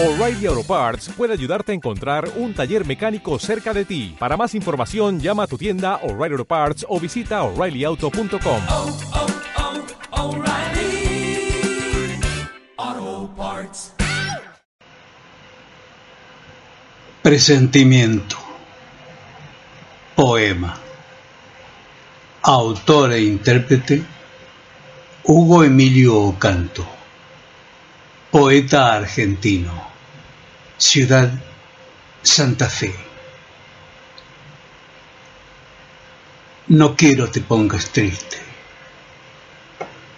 O'Reilly Auto Parts puede ayudarte a encontrar un taller mecánico cerca de ti. Para más información, llama a tu tienda O'Reilly Auto Parts o visita oreillyauto.com. oh, oh, Parts. Presentimiento. Poema. Autor e intérprete Hugo Emilio Ocanto. Poeta argentino. Ciudad Santa Fe. No quiero te pongas triste.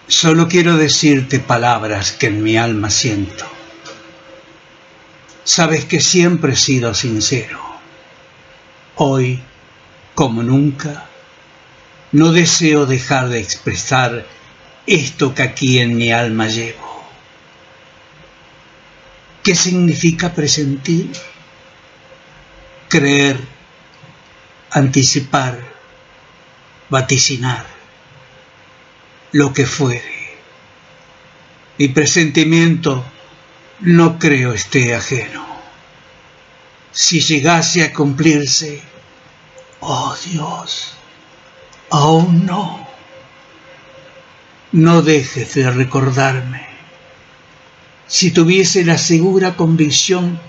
Solo quiero decirte palabras que en mi alma siento. Sabes que siempre he sido sincero. Hoy, como nunca, no deseo dejar de expresar esto que aquí en mi alma llevo. ¿Qué significa presentir? Creer, anticipar, vaticinar, lo que fuere. Mi presentimiento no creo esté ajeno. Si llegase a cumplirse, oh Dios, aún no. No dejes de recordarme. Si tuviese la segura convicción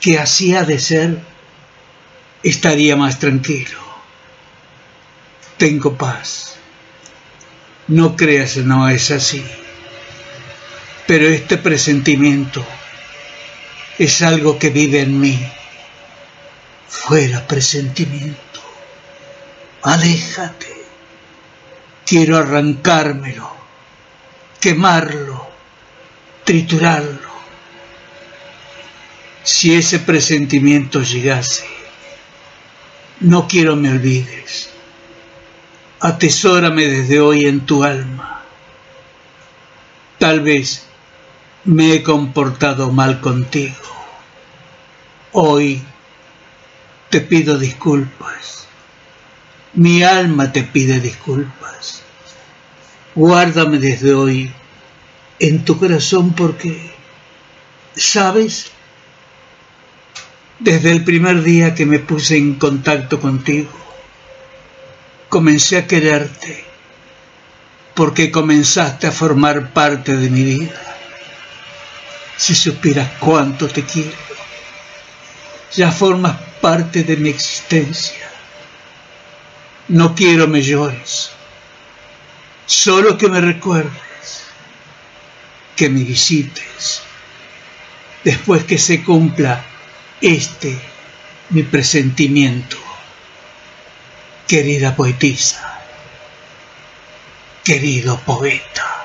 que así ha de ser, estaría más tranquilo. Tengo paz. No creas, no es así. Pero este presentimiento es algo que vive en mí. Fuera presentimiento. Aléjate. Quiero arrancármelo, quemarlo, triturarlo. Si ese presentimiento llegase, no quiero me olvides. Atesórame desde hoy en tu alma. Tal vez me he comportado mal contigo. Hoy te pido disculpas. Mi alma te pide disculpas. Guárdame desde hoy en tu corazón porque, ¿sabes? Desde el primer día que me puse en contacto contigo, comencé a quererte porque comenzaste a formar parte de mi vida. Si supieras cuánto te quiero, ya formas parte de mi existencia. No quiero me llores, solo que me recuerdes, que me visites, después que se cumpla este mi presentimiento. Querida poetisa, querido poeta.